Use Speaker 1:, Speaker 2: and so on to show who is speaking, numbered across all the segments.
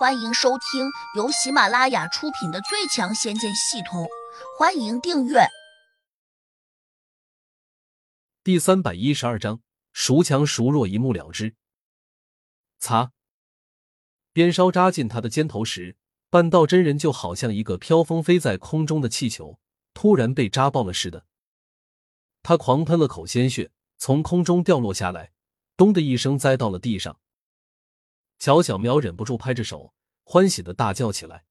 Speaker 1: 欢迎收听由喜马拉雅出品的《最强仙剑系统》，欢迎订阅。
Speaker 2: 第三百一十二章，孰强孰弱，一目了之。擦！鞭梢扎进他的肩头时，半道真人就好像一个飘风飞在空中的气球，突然被扎爆了似的。他狂喷了口鲜血，从空中掉落下来，咚的一声栽到了地上。乔小苗忍不住拍着手，欢喜的大叫起来。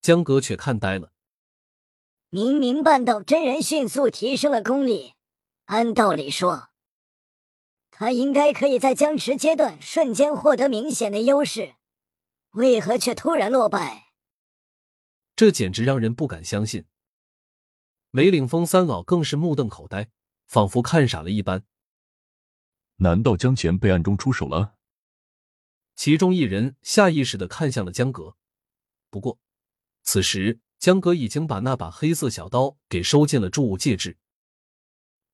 Speaker 2: 江哥却看呆了。
Speaker 3: 明明半道真人迅速提升了功力，按道理说，他应该可以在僵持阶段瞬间获得明显的优势，为何却突然落败？
Speaker 2: 这简直让人不敢相信。梅岭峰三老更是目瞪口呆，仿佛看傻了一般。
Speaker 4: 难道江前被暗中出手了？
Speaker 2: 其中一人下意识的看向了江阁，不过，此时江阁已经把那把黑色小刀给收进了铸物戒指。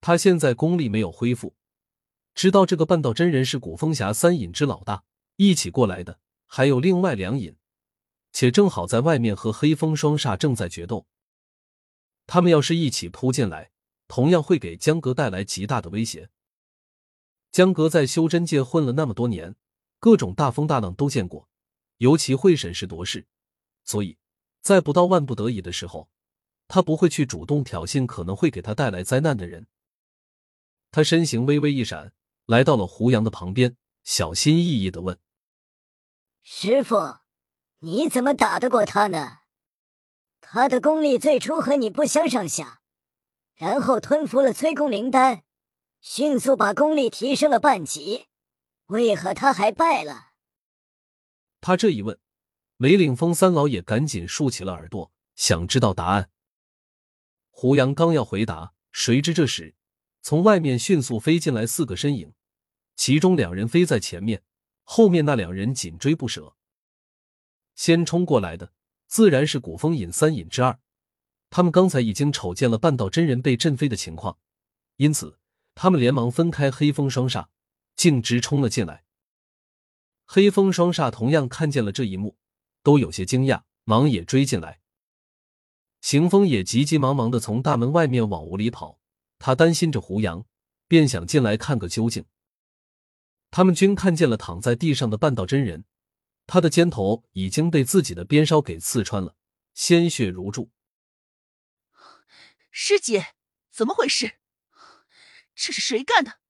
Speaker 2: 他现在功力没有恢复，知道这个半道真人是古风峡三隐之老大，一起过来的还有另外两隐，且正好在外面和黑风双煞正在决斗。他们要是一起扑进来，同样会给江阁带来极大的威胁。江阁在修真界混了那么多年。各种大风大浪都见过，尤其会审时度势，所以在不到万不得已的时候，他不会去主动挑衅可能会给他带来灾难的人。他身形微微一闪，来到了胡杨的旁边，小心翼翼的问：“
Speaker 3: 师傅，你怎么打得过他呢？他的功力最初和你不相上下，然后吞服了催功灵丹，迅速把功力提升了半级。”为何他还败了？
Speaker 2: 他这一问，梅岭峰三老也赶紧竖起了耳朵，想知道答案。胡杨刚要回答，谁知这时从外面迅速飞进来四个身影，其中两人飞在前面，后面那两人紧追不舍。先冲过来的自然是古风隐三隐之二，他们刚才已经瞅见了半道真人被震飞的情况，因此他们连忙分开黑风双煞。径直冲了进来，黑风双煞同样看见了这一幕，都有些惊讶，忙也追进来。行风也急急忙忙的从大门外面往屋里跑，他担心着胡杨，便想进来看个究竟。他们均看见了躺在地上的半道真人，他的肩头已经被自己的鞭梢给刺穿了，鲜血如注。
Speaker 1: 师姐，怎么回事？这是谁干的？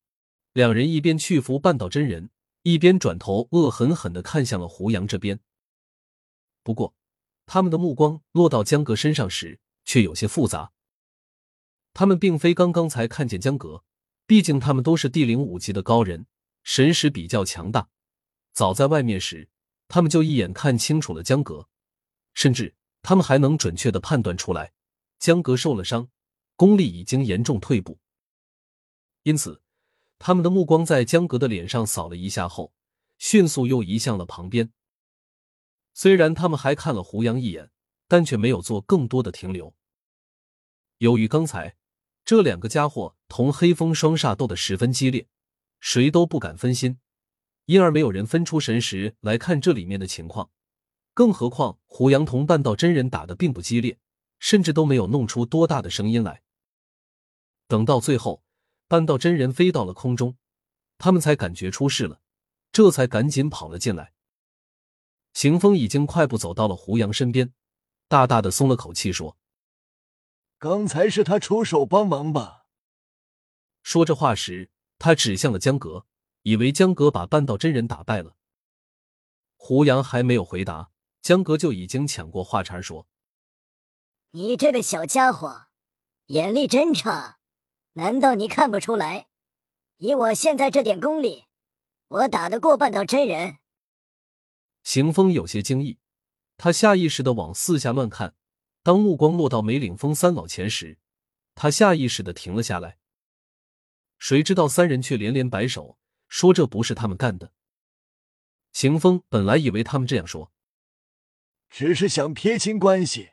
Speaker 2: 两人一边去扶半岛真人，一边转头恶狠狠的看向了胡杨这边。不过，他们的目光落到江格身上时，却有些复杂。他们并非刚刚才看见江格，毕竟他们都是地灵五级的高人，神识比较强大。早在外面时，他们就一眼看清楚了江格，甚至他们还能准确的判断出来，江格受了伤，功力已经严重退步。因此。他们的目光在江格的脸上扫了一下后，迅速又移向了旁边。虽然他们还看了胡杨一眼，但却没有做更多的停留。由于刚才这两个家伙同黑风双煞斗得十分激烈，谁都不敢分心，因而没有人分出神识来看这里面的情况。更何况胡杨同半道真人打的并不激烈，甚至都没有弄出多大的声音来。等到最后。半道真人飞到了空中，他们才感觉出事了，这才赶紧跑了进来。行风已经快步走到了胡杨身边，大大的松了口气，说：“
Speaker 5: 刚才是他出手帮忙吧？”
Speaker 2: 说这话时，他指向了江阁，以为江阁把半道真人打败了。胡杨还没有回答，江阁就已经抢过话茬说：“
Speaker 3: 你这个小家伙，眼力真差。”难道你看不出来？以我现在这点功力，我打得过半道真人？
Speaker 2: 邢风有些惊异，他下意识的往四下乱看。当目光落到梅岭峰三老前时，他下意识的停了下来。谁知道三人却连连摆手，说这不是他们干的。邢风本来以为他们这样说，
Speaker 5: 只是想撇清关系，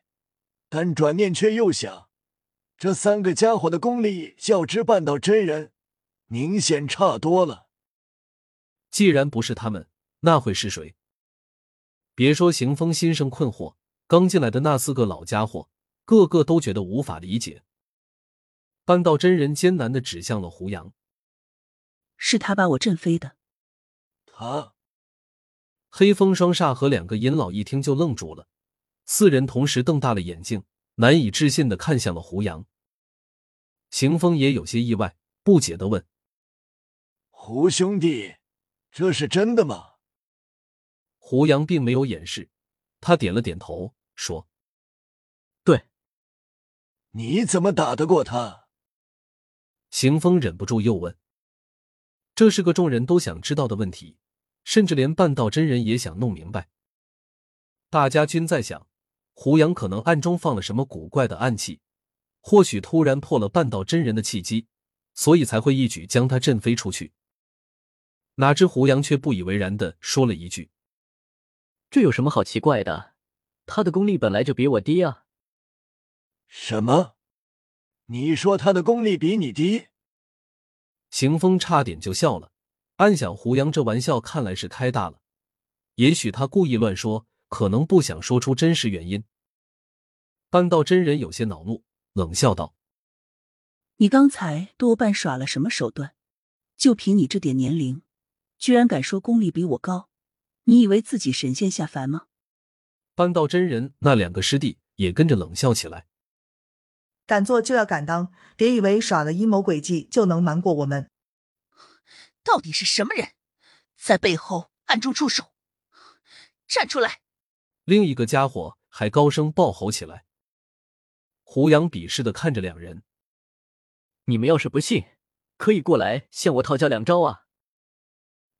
Speaker 5: 但转念却又想。这三个家伙的功力较之半道真人，明显差多了。
Speaker 2: 既然不是他们，那会是谁？别说行风心生困惑，刚进来的那四个老家伙，个个都觉得无法理解。半道真人艰难的指向了胡杨：“
Speaker 6: 是他把我震飞的。”
Speaker 5: 他。
Speaker 2: 黑风双煞和两个银老一听就愣住了，四人同时瞪大了眼睛，难以置信的看向了胡杨。邢风也有些意外，不解的问：“
Speaker 5: 胡兄弟，这是真的吗？”
Speaker 2: 胡杨并没有掩饰，他点了点头，说：“
Speaker 7: 对。”
Speaker 5: 你怎么打得过他？
Speaker 2: 邢风忍不住又问：“这是个众人都想知道的问题。”甚至连半道真人也想弄明白。大家均在想，胡杨可能暗中放了什么古怪的暗器，或许突然破了半道真人的契机，所以才会一举将他震飞出去。哪知胡杨却不以为然的说了一句：“
Speaker 7: 这有什么好奇怪的？他的功力本来就比我低啊！”
Speaker 5: 什么？你说他的功力比你低？
Speaker 2: 邢风差点就笑了。暗想胡杨这玩笑看来是开大了，也许他故意乱说，可能不想说出真实原因。半道真人有些恼怒，冷笑道：“
Speaker 6: 你刚才多半耍了什么手段？就凭你这点年龄，居然敢说功力比我高？你以为自己神仙下凡吗？”
Speaker 2: 半道真人那两个师弟也跟着冷笑起来：“
Speaker 8: 敢做就要敢当，别以为耍了阴谋诡计就能瞒过我们。”
Speaker 1: 到底是什么人，在背后暗中出手？站出来！
Speaker 2: 另一个家伙还高声暴吼起来。胡杨鄙视的看着两人：“
Speaker 7: 你们要是不信，可以过来向我讨教两招啊！”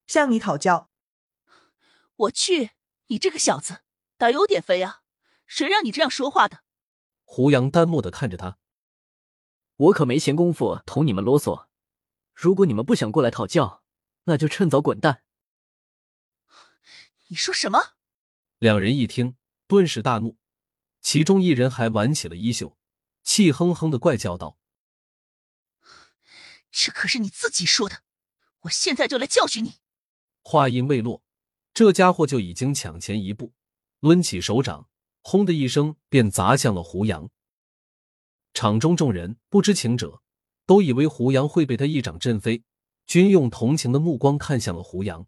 Speaker 8: 向你讨教？
Speaker 1: 我去！你这个小子胆有点肥啊！谁让你这样说话的？
Speaker 2: 胡杨淡漠的看着他：“
Speaker 7: 我可没闲工夫同你们啰嗦。”如果你们不想过来讨教，那就趁早滚蛋。
Speaker 1: 你说什么？
Speaker 2: 两人一听，顿时大怒，其中一人还挽起了衣袖，气哼哼的怪叫道：“
Speaker 1: 这可是你自己说的，我现在就来教训你！”
Speaker 2: 话音未落，这家伙就已经抢前一步，抡起手掌，轰的一声便砸向了胡杨。场中众人不知情者。都以为胡杨会被他一掌震飞，均用同情的目光看向了胡杨。